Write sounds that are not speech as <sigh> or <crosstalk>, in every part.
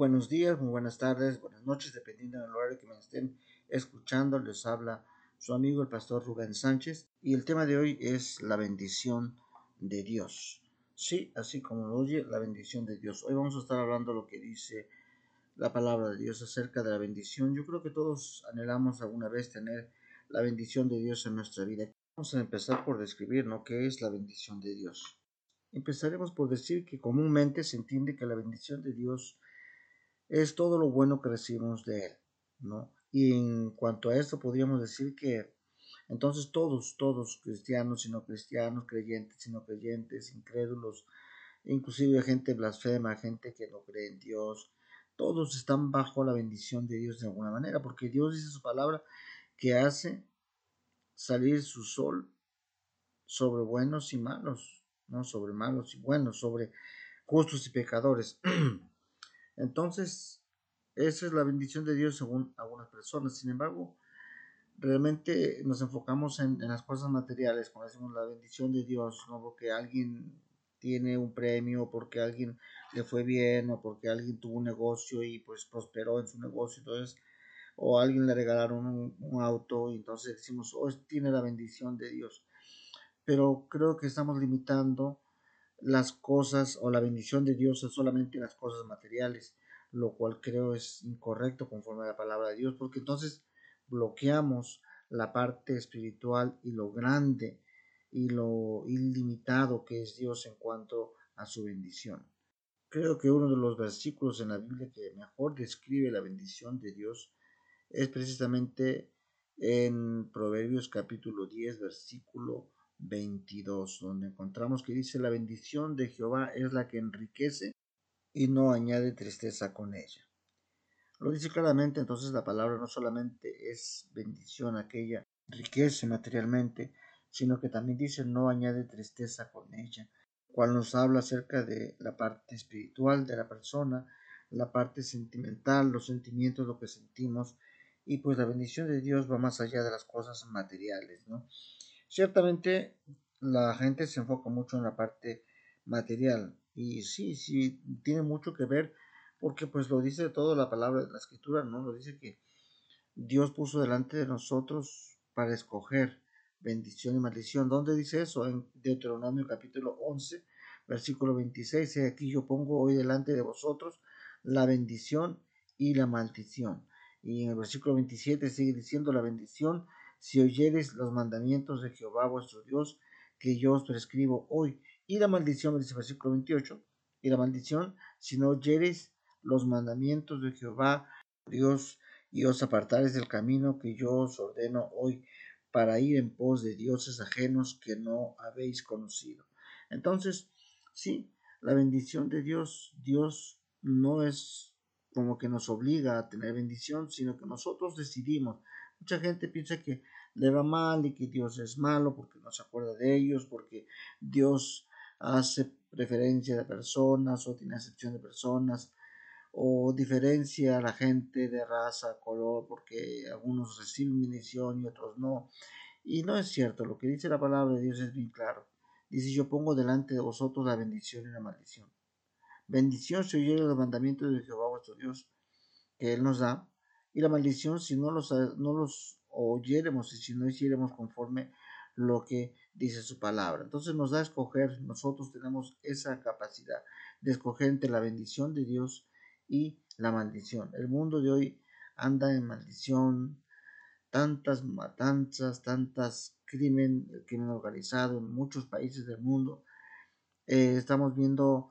buenos días, muy buenas tardes, buenas noches, dependiendo del horario que me estén escuchando. Les habla su amigo el pastor Rubén Sánchez y el tema de hoy es la bendición de Dios. Sí, así como lo oye, la bendición de Dios. Hoy vamos a estar hablando lo que dice la palabra de Dios acerca de la bendición. Yo creo que todos anhelamos alguna vez tener la bendición de Dios en nuestra vida. Vamos a empezar por describir, ¿no? ¿Qué es la bendición de Dios? Empezaremos por decir que comúnmente se entiende que la bendición de Dios es todo lo bueno que recibimos de Él, ¿no? Y en cuanto a esto podríamos decir que entonces todos, todos, cristianos y no cristianos, creyentes y no creyentes, incrédulos, inclusive gente blasfema, gente que no cree en Dios, todos están bajo la bendición de Dios de alguna manera, porque Dios dice su palabra que hace salir su sol sobre buenos y malos, no sobre malos y buenos, sobre justos y pecadores. <clears throat> Entonces, esa es la bendición de Dios según algunas personas. Sin embargo, realmente nos enfocamos en, las cosas materiales, como decimos la bendición de Dios, no porque alguien tiene un premio, porque alguien le fue bien, o porque alguien tuvo un negocio y pues prosperó en su negocio, entonces, o alguien le regalaron un, un auto y entonces decimos, oh, tiene la bendición de Dios. Pero creo que estamos limitando las cosas o la bendición de Dios es solamente las cosas materiales, lo cual creo es incorrecto conforme a la palabra de Dios, porque entonces bloqueamos la parte espiritual y lo grande y lo ilimitado que es Dios en cuanto a su bendición. Creo que uno de los versículos en la Biblia que mejor describe la bendición de Dios es precisamente en Proverbios capítulo 10, versículo 22, donde encontramos que dice, la bendición de Jehová es la que enriquece y no añade tristeza con ella. Lo dice claramente, entonces la palabra no solamente es bendición aquella, enriquece materialmente, sino que también dice no añade tristeza con ella, cual nos habla acerca de la parte espiritual de la persona, la parte sentimental, los sentimientos, lo que sentimos, y pues la bendición de Dios va más allá de las cosas materiales, ¿no? Ciertamente la gente se enfoca mucho en la parte material y sí, sí, tiene mucho que ver porque pues lo dice todo la palabra de la escritura, ¿no? Lo dice que Dios puso delante de nosotros para escoger bendición y maldición. ¿Dónde dice eso? En Deuteronomio capítulo 11, versículo 26. Aquí yo pongo hoy delante de vosotros la bendición y la maldición. Y en el versículo 27 sigue diciendo la bendición si oyeres los mandamientos de Jehová vuestro Dios, que yo os prescribo hoy. Y la maldición, dice versículo 28, y la maldición, si no oyeres los mandamientos de Jehová Dios, y os apartares del camino que yo os ordeno hoy, para ir en pos de dioses ajenos que no habéis conocido. Entonces, sí, la bendición de Dios, Dios no es como que nos obliga a tener bendición, sino que nosotros decidimos. Mucha gente piensa que le va mal y que Dios es malo porque no se acuerda de ellos, porque Dios hace preferencia de personas o tiene excepción de personas o diferencia a la gente de raza, color, porque algunos reciben bendición y otros no. Y no es cierto, lo que dice la palabra de Dios es bien claro. Dice, yo pongo delante de vosotros la bendición y la maldición. Bendición si oyere los mandamientos de Jehová vuestro Dios, que Él nos da, y la maldición si no los, no los oyéremos y si no hiciéramos conforme lo que dice su palabra. Entonces nos da a escoger, nosotros tenemos esa capacidad de escoger entre la bendición de Dios y la maldición. El mundo de hoy anda en maldición, tantas matanzas, tantas crimen, crimen organizado en muchos países del mundo. Eh, estamos viendo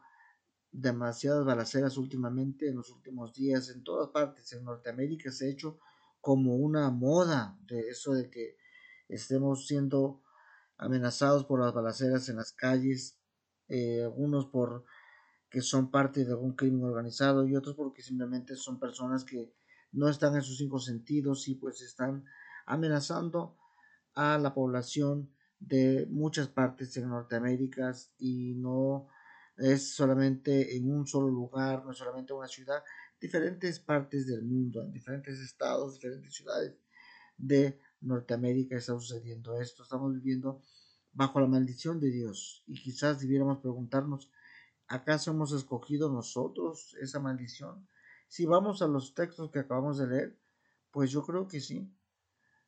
demasiadas balaceras últimamente en los últimos días en todas partes. En Norteamérica se ha hecho como una moda de eso de que estemos siendo amenazados por las balaceras en las calles, eh, algunos por que son parte de algún crimen organizado y otros porque simplemente son personas que no están en sus cinco sentidos y pues están amenazando a la población de muchas partes en Norteamérica y no es solamente en un solo lugar, no es solamente una ciudad, diferentes partes del mundo, en diferentes estados, diferentes ciudades de Norteamérica está sucediendo esto. Estamos viviendo bajo la maldición de Dios y quizás debiéramos preguntarnos, ¿acaso hemos escogido nosotros esa maldición? Si vamos a los textos que acabamos de leer, pues yo creo que sí.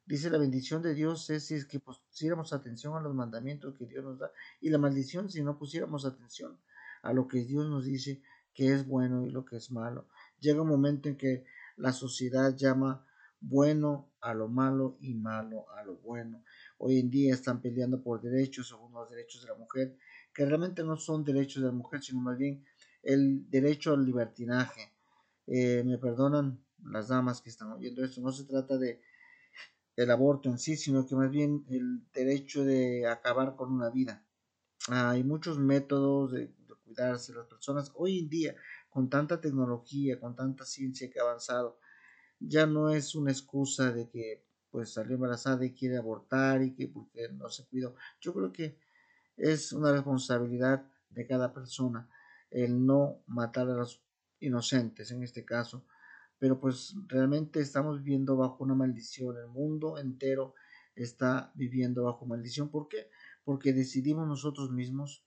Dice la bendición de Dios es si es que pusiéramos atención a los mandamientos que Dios nos da y la maldición si no pusiéramos atención a lo que Dios nos dice que es bueno y lo que es malo. Llega un momento en que la sociedad llama bueno a lo malo y malo a lo bueno. Hoy en día están peleando por derechos, según los derechos de la mujer, que realmente no son derechos de la mujer, sino más bien el derecho al libertinaje. Eh, me perdonan las damas que están oyendo esto, no se trata de el aborto en sí, sino que más bien el derecho de acabar con una vida. Hay muchos métodos de, cuidarse las personas. Hoy en día, con tanta tecnología, con tanta ciencia que ha avanzado, ya no es una excusa de que pues salió embarazada y quiere abortar y que porque no se cuidó. Yo creo que es una responsabilidad de cada persona el no matar a los inocentes en este caso. Pero pues realmente estamos viviendo bajo una maldición. El mundo entero está viviendo bajo maldición. ¿Por qué? Porque decidimos nosotros mismos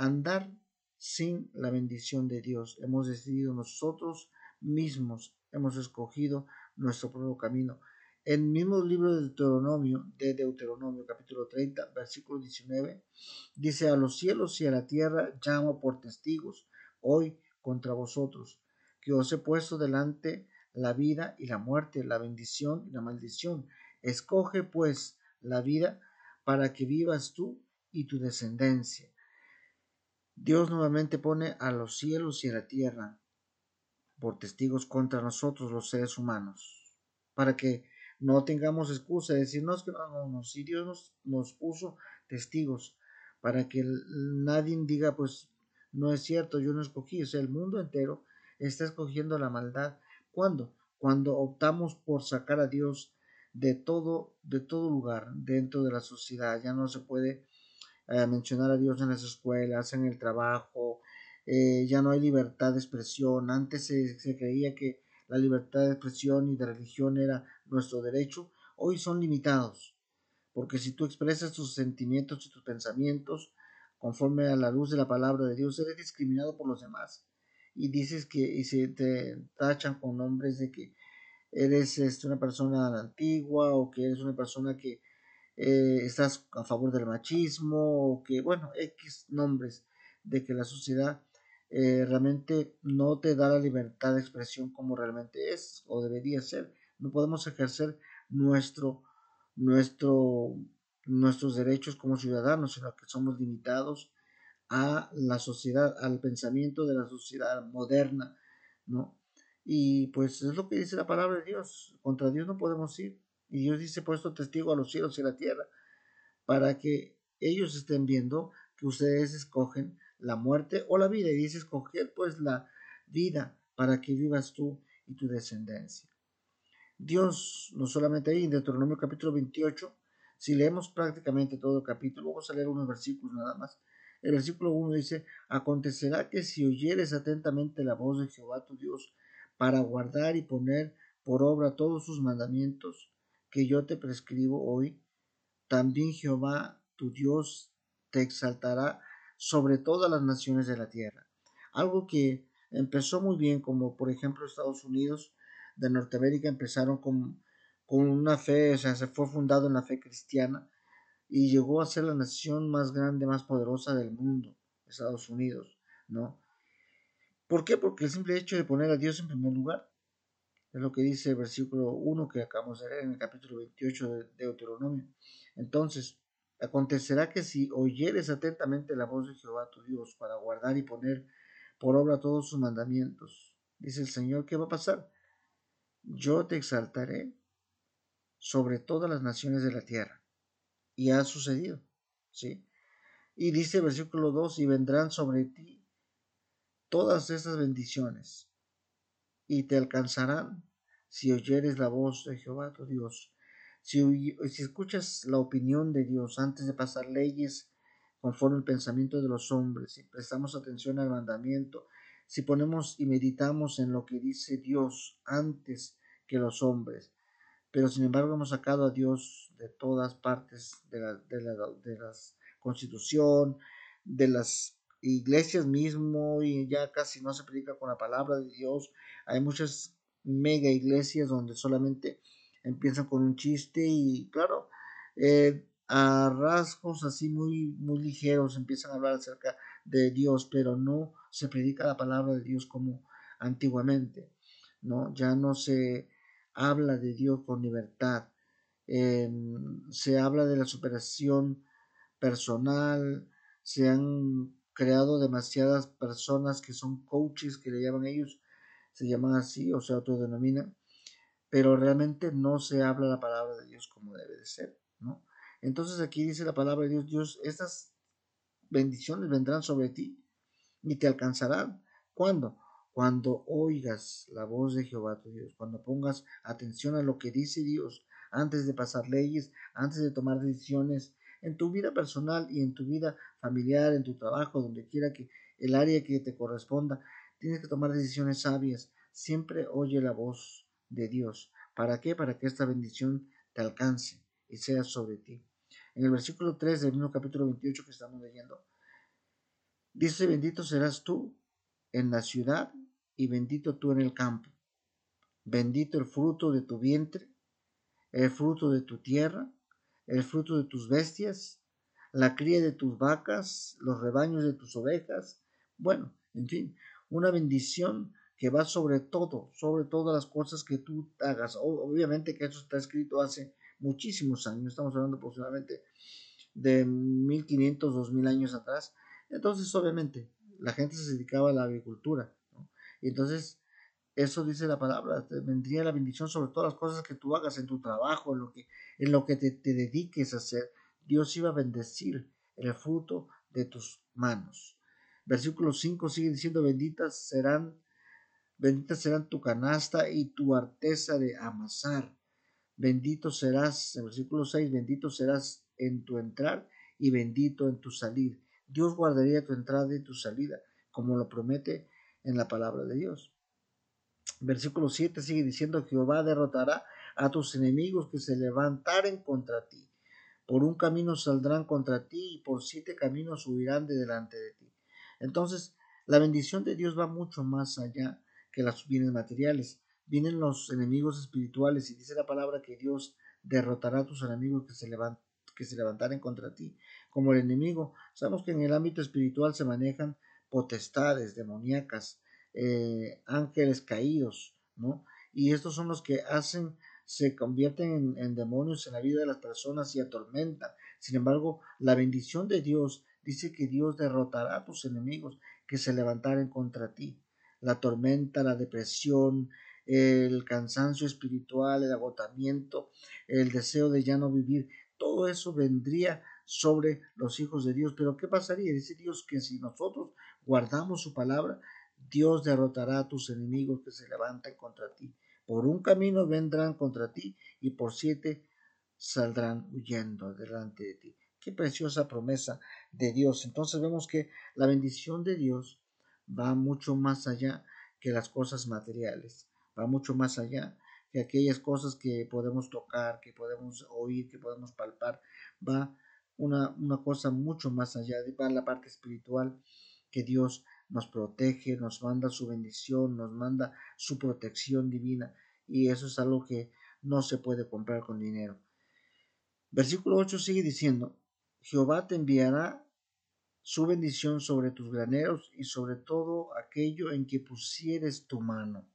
andar sin la bendición de Dios. Hemos decidido nosotros mismos, hemos escogido nuestro propio camino. En el mismo libro de Deuteronomio, de Deuteronomio capítulo 30, versículo 19, dice, a los cielos y a la tierra llamo por testigos hoy contra vosotros, que os he puesto delante la vida y la muerte, la bendición y la maldición. Escoge pues la vida para que vivas tú y tu descendencia. Dios nuevamente pone a los cielos y a la tierra por testigos contra nosotros los seres humanos, para que no tengamos excusa de decir, no, es que no, no, no, si Dios nos, puso testigos para que nadie diga, pues no es cierto, yo no escogí, o sea, el mundo entero está escogiendo la maldad. ¿Cuándo? Cuando optamos por sacar a Dios de todo, de todo lugar dentro de la sociedad. Ya no se puede eh, mencionar a Dios en las escuelas, en el trabajo, eh, ya no hay libertad de expresión. Antes se creía que la libertad de expresión y de religión era nuestro derecho, hoy son limitados, porque si tú expresas tus sentimientos y tus pensamientos conforme a la luz de la palabra de Dios, eres discriminado por los demás y dices que y se te tachan con nombres de que eres este, una persona antigua o que eres una persona que eh, estás a favor del machismo o que, bueno, X nombres de que la sociedad eh, realmente no te da la libertad de expresión como realmente es o debería ser. No podemos ejercer nuestro, nuestro, nuestros derechos como ciudadanos, sino que somos limitados a la sociedad, al pensamiento de la sociedad moderna, ¿no? Y pues es lo que dice la palabra de Dios. Contra Dios no podemos ir. Y Dios dice, puesto testigo a los cielos y a la tierra, para que ellos estén viendo que ustedes escogen la muerte o la vida. Y dice escoger pues la vida para que vivas tú y tu descendencia. Dios, no solamente ahí en Deuteronomio capítulo 28, si leemos prácticamente todo el capítulo, vamos a leer unos versículos nada más. El versículo 1 dice, acontecerá que si oyeres atentamente la voz de Jehová tu Dios, para guardar y poner por obra todos sus mandamientos que yo te prescribo hoy, también Jehová tu Dios te exaltará sobre todas las naciones de la tierra. Algo que empezó muy bien, como por ejemplo Estados Unidos de Norteamérica empezaron con, con una fe, o sea, se fue fundado en la fe cristiana y llegó a ser la nación más grande, más poderosa del mundo, Estados Unidos, ¿no? ¿Por qué? Porque el simple hecho de poner a Dios en primer lugar, es lo que dice el versículo 1 que acabamos de leer en el capítulo 28 de Deuteronomio. Entonces, Acontecerá que si oyeres atentamente la voz de Jehová tu Dios para guardar y poner por obra todos sus mandamientos, dice el Señor, ¿qué va a pasar? Yo te exaltaré sobre todas las naciones de la tierra. Y ha sucedido, ¿sí? Y dice el versículo 2, y vendrán sobre ti todas estas bendiciones, y te alcanzarán si oyeres la voz de Jehová tu Dios. Si, escuchas la opinión de Dios antes de pasar leyes conforme al pensamiento de los hombres, si prestamos atención al mandamiento, si ponemos y meditamos en lo que dice Dios antes que los hombres, pero sin embargo hemos sacado a Dios de todas partes de la, de la, de las constitución, de las iglesias mismo y ya casi no se predica con la palabra de Dios. Hay muchas mega iglesias donde solamente empiezan con un chiste y claro, eh, a rasgos así muy, muy ligeros empiezan a hablar acerca de Dios, pero no se predica la palabra de Dios como antiguamente, ¿no? Ya no se habla de Dios con libertad, em, se habla de la superación personal, se han creado demasiadas personas que son coaches, que le llaman ellos, se llaman así o se autodenominan, pero realmente no se habla la palabra de Dios como debe de ser, ¿no? Entonces aquí dice la palabra de Dios, Dios, estas bendiciones vendrán sobre ti y te alcanzarán. ¿Cuándo? Cuando oigas la voz de Jehová tu Dios, cuando pongas atención a lo que dice Dios antes de pasar leyes, antes de tomar decisiones en tu vida personal y en tu vida familiar, en tu trabajo, donde quiera que el área que te corresponda, tienes que tomar decisiones sabias. Siempre oye la voz de Dios. ¿Para qué? Para que esta bendición te alcance y sea sobre ti. En el versículo 3 del mismo capítulo 28 que estamos leyendo, dice, bendito serás tú en la ciudad y bendito tú en el campo. Bendito el fruto de tu vientre, el fruto de tu tierra, el fruto de tus bestias, la cría de tus vacas, los rebaños de tus ovejas. Bueno, en fin, una bendición que va sobre todo, sobre todas las cosas que tú hagas. Obviamente que eso está escrito hace muchísimos años, estamos hablando aproximadamente de 1500, 2000 años atrás. Entonces, obviamente, la gente se dedicaba a la agricultura. Y entonces, eso dice la palabra, te vendría la bendición sobre todas las cosas que tú hagas en tu trabajo, en lo que, en lo que te, te dediques a hacer. Dios iba a bendecir el fruto de tus manos. Versículo 5 sigue diciendo, benditas serán, benditas serán tu canasta y tu arteza de amasar. Bendito serás, en versículo 6, bendito serás en tu entrar y bendito en tu salir. Dios guardaría tu entrada y tu salida, como lo promete en la palabra de Dios. Versículo 7 sigue diciendo, Jehová derrotará a tus enemigos que se levantaren contra ti. Por un camino saldrán contra ti y por siete caminos huirán de delante de ti. Entonces, la bendición de Dios va mucho más allá que las bienes materiales vienen los enemigos espirituales y dice la palabra que Dios derrotará a tus enemigos que se, que se levantaren contra ti. Como el enemigo, sabemos que en el ámbito espiritual se manejan potestades demoníacas, eh, ángeles caídos, ¿no? Y estos son los que hacen, se convierten en, demonios en la vida de las personas y atormentan. Sin embargo, la bendición de Dios dice que Dios derrotará a tus enemigos que se levantaren contra ti. La tormenta, la depresión, el cansancio espiritual, el agotamiento, el deseo de ya no vivir, todo eso vendría sobre los hijos de Dios. Pero ¿qué pasaría? Dice Dios que si nosotros guardamos su palabra, Dios derrotará a tus enemigos que se levantan contra ti. Por un camino vendrán contra ti y por siete saldrán huyendo delante de ti. Qué preciosa promesa de Dios. Entonces vemos que la bendición de Dios va mucho más allá que las cosas materiales va mucho más allá que aquellas cosas que podemos tocar, que podemos oír, que podemos palpar, va una, una cosa mucho más allá, va la parte espiritual que Dios nos protege, nos manda su bendición, nos manda su protección divina y eso es algo que no se puede comprar con dinero. Versículo 8 sigue diciendo, Jehová te enviará su bendición sobre tus graneros y sobre todo aquello en que pusieres tu mano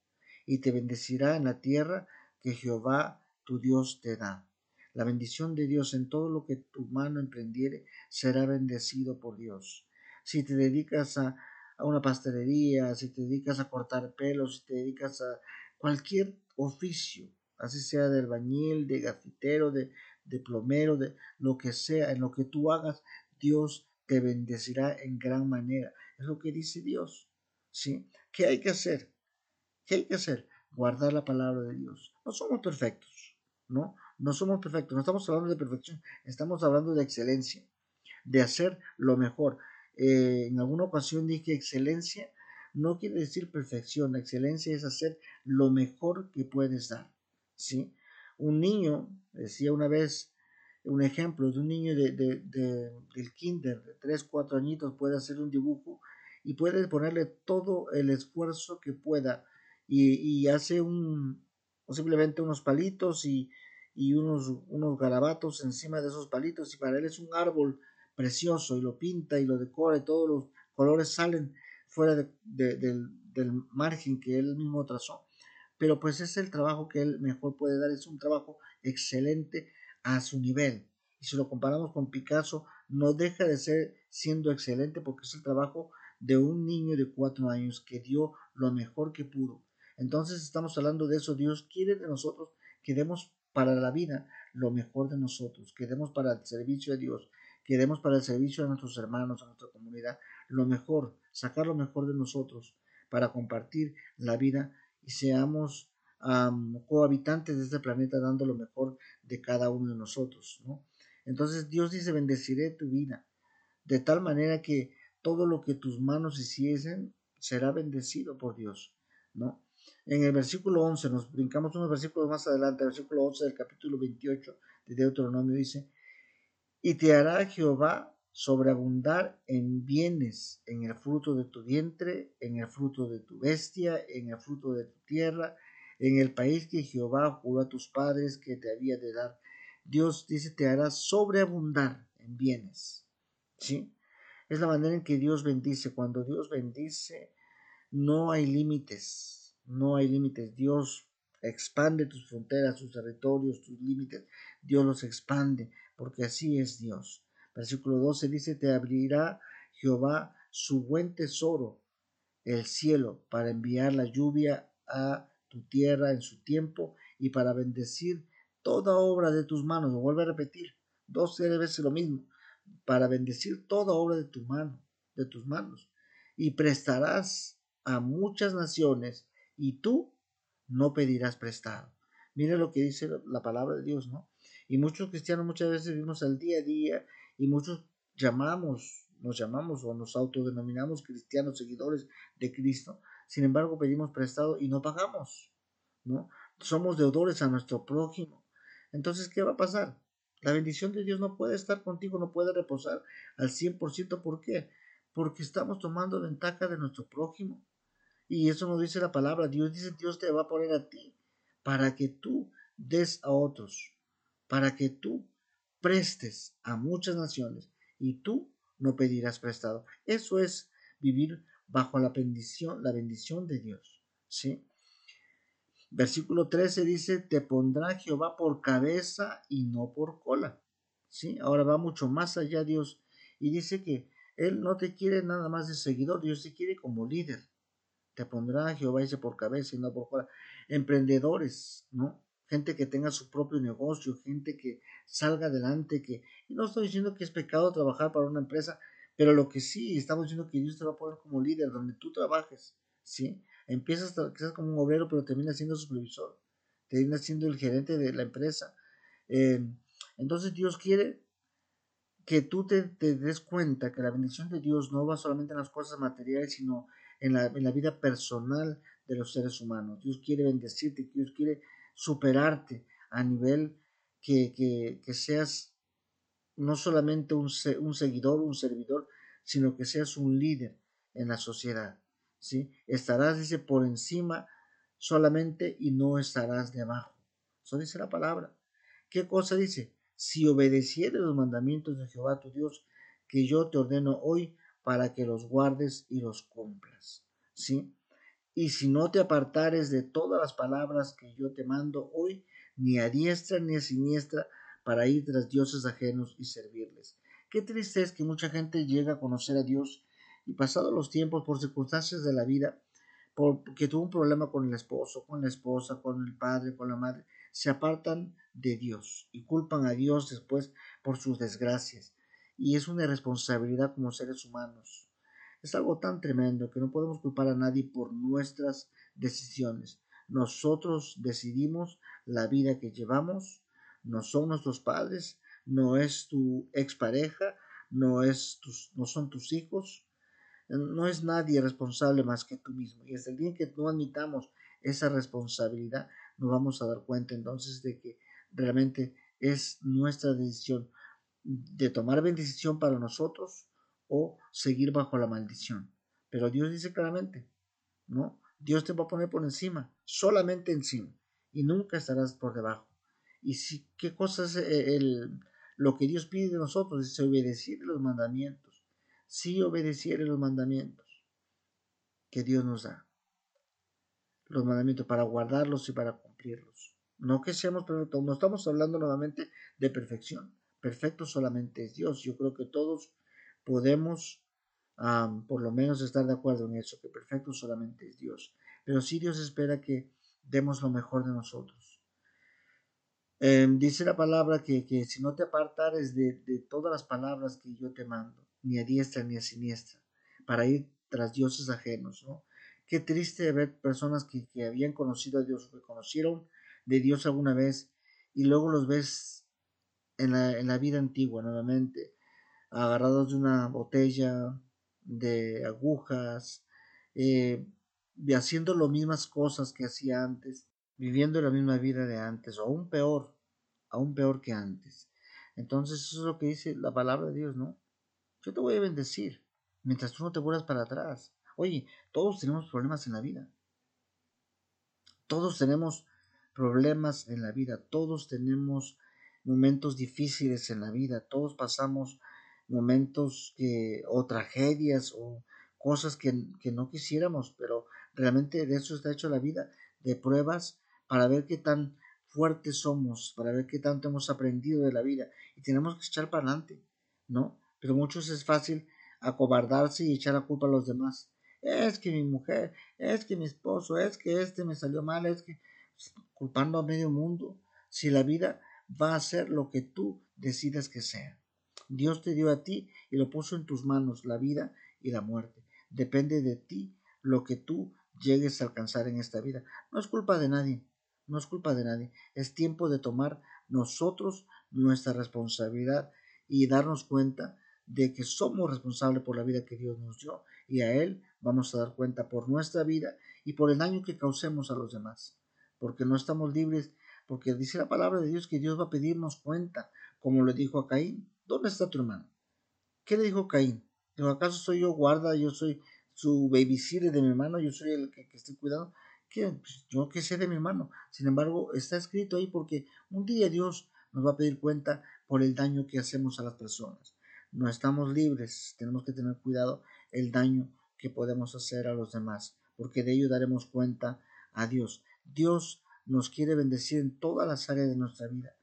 y te bendecirá en la tierra que Jehová tu Dios te da. La bendición de Dios en todo lo que tu mano emprendiere será bendecido por Dios. Si te dedicas a, una pastelería, si te dedicas a cortar pelos, si te dedicas a cualquier oficio, así sea de albañil, de gafitero, de, de plomero, de lo que sea, en lo que tú hagas, Dios te bendecirá en gran manera. Es lo que dice Dios. ¿Sí? ¿Qué hay que hacer? ¿Qué hay que hacer? Guardar la palabra de Dios. No somos perfectos, ¿no? No somos perfectos, no estamos hablando de perfección, estamos hablando de excelencia, de hacer lo mejor. Eh, en alguna ocasión dije excelencia no quiere decir perfección, excelencia es hacer lo mejor que puedes dar, ¿sí? Un niño decía una vez un ejemplo de un niño de, del kinder de 3, 4 añitos puede hacer un dibujo y puede ponerle todo el esfuerzo que pueda y, hace un simplemente unos palitos y, unos, unos garabatos encima de esos palitos y para él es un árbol precioso y lo pinta y lo decora y todos los colores salen fuera del, del margen que él mismo trazó. Pero pues es el trabajo que él mejor puede dar, es un trabajo excelente a su nivel. Y si lo comparamos con Picasso, no deja de ser siendo excelente porque es el trabajo de un niño de cuatro años que dio lo mejor que pudo. Entonces estamos hablando de eso. Dios quiere de nosotros que demos para la vida lo mejor de nosotros, que demos para el servicio de Dios, que demos para el servicio de nuestros hermanos, a nuestra comunidad, lo mejor, sacar lo mejor de nosotros para compartir la vida y seamos cohabitantes de este planeta dando lo mejor de cada uno de nosotros, ¿no? Entonces Dios dice, bendeciré tu vida, de tal manera que todo lo que tus manos hiciesen será bendecido por Dios, ¿no? En el versículo 11, nos brincamos unos versículos más adelante, el versículo 11 del capítulo 28 de Deuteronomio dice, y te hará Jehová sobreabundar en bienes, en el fruto de tu vientre, en el fruto de tu bestia, en el fruto de tu tierra, en el país que Jehová juró a tus padres que te había de dar. Dios dice, te hará sobreabundar en bienes. ¿Sí? Es la manera en que Dios bendice. Cuando Dios bendice, no hay límites. No hay límites. Dios expande tus fronteras, tus territorios, tus límites. Dios los expande, porque así es Dios. Versículo 12 dice, te abrirá Jehová su buen tesoro, el cielo, para enviar la lluvia a tu tierra en su tiempo y para bendecir toda obra de tus manos. Lo vuelve a repetir dos veces lo mismo. Para bendecir toda obra de tu mano, de tus manos. Y prestarás a muchas naciones y tú no pedirás prestado. Mira lo que dice la palabra de Dios, ¿no? Y muchos cristianos muchas veces vivimos al día a día y muchos llamamos, nos llamamos o nos autodenominamos cristianos seguidores de Cristo, sin embargo, pedimos prestado y no pagamos, ¿no? Somos deudores a nuestro prójimo. Entonces, ¿qué va a pasar? La bendición de Dios no puede estar contigo, no puede reposar al 100%. ¿Por qué? Porque estamos tomando ventaja de nuestro prójimo. Y eso nos dice la palabra. Dios dice, Dios te va a poner a ti para que tú des a otros, para que tú prestes a muchas naciones y tú no pedirás prestado. Eso es vivir bajo la bendición, la bendición de Dios. ¿sí? Versículo 13 dice, te pondrá Jehová por cabeza y no por cola. ¿sí? Ahora va mucho más allá Dios y dice que Él no te quiere nada más de seguidor, Dios te quiere como líder. Te pondrá Jehová dice por cabeza y no por cola. Emprendedores, ¿no? Gente que tenga su propio negocio, gente que salga adelante, que... Y no estoy diciendo que es pecado trabajar para una empresa, pero lo que sí estamos diciendo que Dios te va a poner como líder donde tú trabajes, ¿sí? Empiezas quizás como un obrero, pero terminas siendo supervisor, terminas siendo el gerente de la empresa. Eh, entonces Dios quiere que tú te, des cuenta que la bendición de Dios no va solamente en las cosas materiales, sino en la, en la vida personal de los seres humanos. Dios quiere bendecirte, Dios quiere superarte a nivel que, que, que seas no solamente un, un seguidor, un servidor, sino que seas un líder en la sociedad. ¿sí? Estarás, dice, por encima solamente y no estarás debajo. Eso dice la palabra. ¿Qué cosa dice? Si obedecieres los mandamientos de Jehová tu Dios, que yo te ordeno hoy para que los guardes y los cumplas. ¿Sí? Y si no te apartares de todas las palabras que yo te mando hoy, ni a diestra ni a siniestra, para ir tras dioses ajenos y servirles. Qué triste es que mucha gente llega a conocer a Dios y pasados los tiempos, por circunstancias de la vida, porque tuvo un problema con el esposo, con la esposa, con el padre, con la madre, se apartan de Dios y culpan a Dios después por sus desgracias. Y es una irresponsabilidad como seres humanos. Es algo tan tremendo que no podemos culpar a nadie por nuestras decisiones. Nosotros decidimos la vida que llevamos no son nuestros padres, no es tu expareja, no, es tus, no son tus hijos, no es nadie responsable más que tú mismo. Y hasta el día en que no admitamos esa responsabilidad, nos vamos a dar cuenta entonces de que realmente es nuestra decisión de tomar bendición para nosotros o seguir bajo la maldición. Pero Dios dice claramente, ¿no? Dios te va a poner por encima, solamente encima, y nunca estarás por debajo. Y si, ¿qué cosa es el, lo que Dios pide de nosotros? Es obedecer los mandamientos. Si obedeciere los mandamientos que Dios nos da. Los mandamientos para guardarlos y para cumplirlos. No que seamos perfectos, no estamos hablando nuevamente de perfección. Perfecto solamente es Dios. Yo creo que todos podemos por lo menos estar de acuerdo en eso, que perfecto solamente es Dios. Pero sí Dios espera que demos lo mejor de nosotros. Em, dice la palabra que, que, si no te apartares de, de, todas las palabras que yo te mando, ni a diestra ni a siniestra, para ir tras dioses ajenos, ¿no? Qué triste ver personas que, que habían conocido a Dios, que conocieron de Dios alguna vez, y luego los ves en la, en la vida antigua nuevamente, agarrados de una botella, de agujas, eh, haciendo las mismas cosas que hacía antes, viviendo la misma vida de antes, o aún peor, aún peor que antes. Entonces eso es lo que dice la palabra de Dios, ¿no? Yo te voy a bendecir mientras tú no te vuelvas para atrás. Oye, todos tenemos problemas en la vida. Todos tenemos problemas en la vida, todos tenemos momentos difíciles en la vida, todos pasamos momentos que, o tragedias o cosas que, que no quisiéramos, pero realmente de eso está hecho la vida, de pruebas para ver qué tan fuertes somos, para ver qué tanto hemos aprendido de la vida y tenemos que echar para adelante, ¿no? Pero muchos es fácil acobardarse y echar la culpa a los demás. Es que mi mujer, es que mi esposo, es que este me salió mal, es que culpando a medio mundo, si la vida va a ser lo que tú decidas que sea. Dios te dio a ti y lo puso en tus manos, la vida y la muerte. Depende de ti lo que tú llegues a alcanzar en esta vida. No es culpa de nadie, no es culpa de nadie. Es tiempo de tomar nosotros nuestra responsabilidad y darnos cuenta de que somos responsables por la vida que Dios nos dio y a Él vamos a dar cuenta por nuestra vida y por el daño que causemos a los demás. Porque no estamos libres, porque dice la palabra de Dios que Dios va a pedirnos cuenta, como le dijo a Caín. ¿Dónde está tu hermano? ¿Qué le dijo Caín? Dijo, ¿acaso soy yo guarda, yo soy su babysitter de mi hermano, yo soy el que, que estoy cuidando? ¿Qué? Pues, yo qué sé de mi hermano. Sin embargo, está escrito ahí porque un día Dios nos va a pedir cuenta por el daño que hacemos a las personas. No estamos libres, tenemos que tener cuidado el daño que podemos hacer a los demás, porque de ello daremos cuenta a Dios. Dios nos quiere bendecir en todas las áreas de nuestra vida.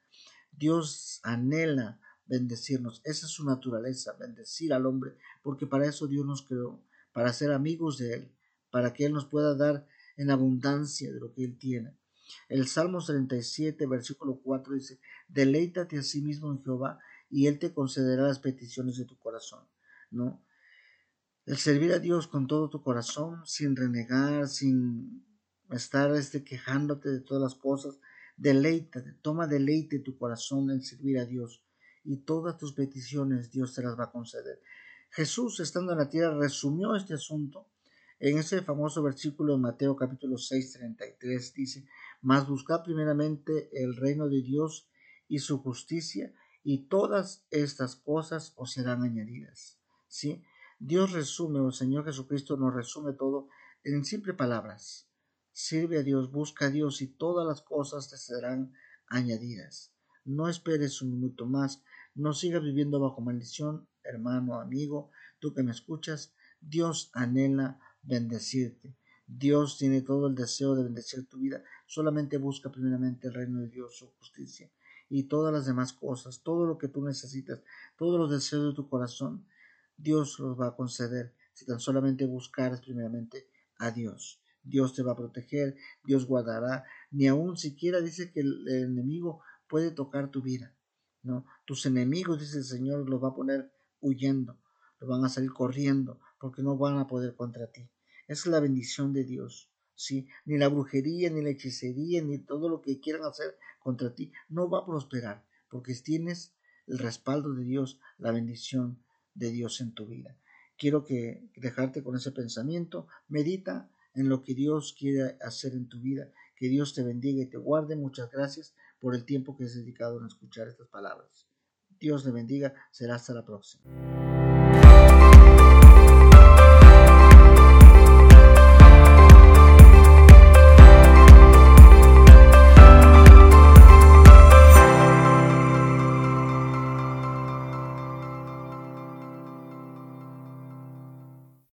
Dios anhela bendecirnos. Esa es su naturaleza, bendecir al hombre, porque para eso Dios nos creó, para ser amigos de Él, para que Él nos pueda dar en abundancia de lo que Él tiene. El Salmo 37, versículo 4 dice, deleítate a sí mismo en Jehová y Él te concederá las peticiones de tu corazón. ¿No? El servir a Dios con todo tu corazón, sin renegar, sin estar este, quejándote de todas las cosas, deleítate, toma deleite tu corazón en servir a Dios y todas tus peticiones Dios te las va a conceder. Jesús, estando en la tierra, resumió este asunto en ese famoso versículo de Mateo capítulo 6, 33, dice, mas buscad primeramente el reino de Dios y su justicia, y todas estas cosas os serán añadidas. ¿Sí? Dios resume, o el Señor Jesucristo nos resume todo en simples palabras. Sirve a Dios, busca a Dios y todas las cosas te serán añadidas. No esperes un minuto más, no sigas viviendo bajo maldición, hermano, amigo, tú que me escuchas. Dios anhela bendecirte. Dios tiene todo el deseo de bendecir tu vida. Solamente busca primeramente el reino de Dios, su justicia y todas las demás cosas, todo lo que tú necesitas, todos los deseos de tu corazón, Dios los va a conceder si tan solamente buscares primeramente a Dios. Dios te va a proteger, Dios guardará, ni aun siquiera dice que el enemigo puede tocar tu vida. ¿no? Tus enemigos, dice el Señor, los va a poner huyendo, los van a salir corriendo, porque no van a poder contra ti. es la bendición de Dios. ¿sí? Ni la brujería, ni la hechicería, ni todo lo que quieran hacer contra ti, no va a prosperar, porque tienes el respaldo de Dios, la bendición de Dios en tu vida. Quiero que dejarte con ese pensamiento, medita en lo que Dios quiere hacer en tu vida, que Dios te bendiga y te guarde. Muchas gracias por el tiempo que has dedicado en escuchar estas palabras. Dios le bendiga. Será hasta la próxima.